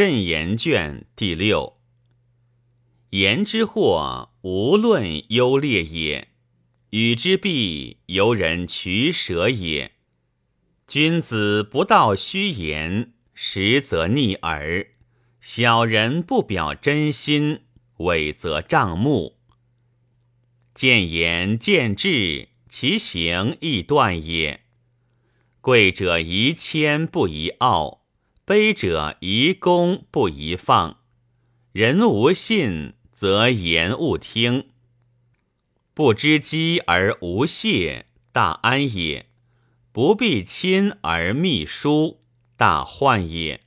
慎言卷第六。言之祸，无论优劣也；语之弊，由人取舍也。君子不道虚言，实则逆耳；小人不表真心，伪则障目。见言见智，其行亦断也。贵者宜谦，不宜傲；卑者宜攻，不宜放。人无信。则言勿听，不知饥而无泄，大安也；不必亲而密疏，大患也。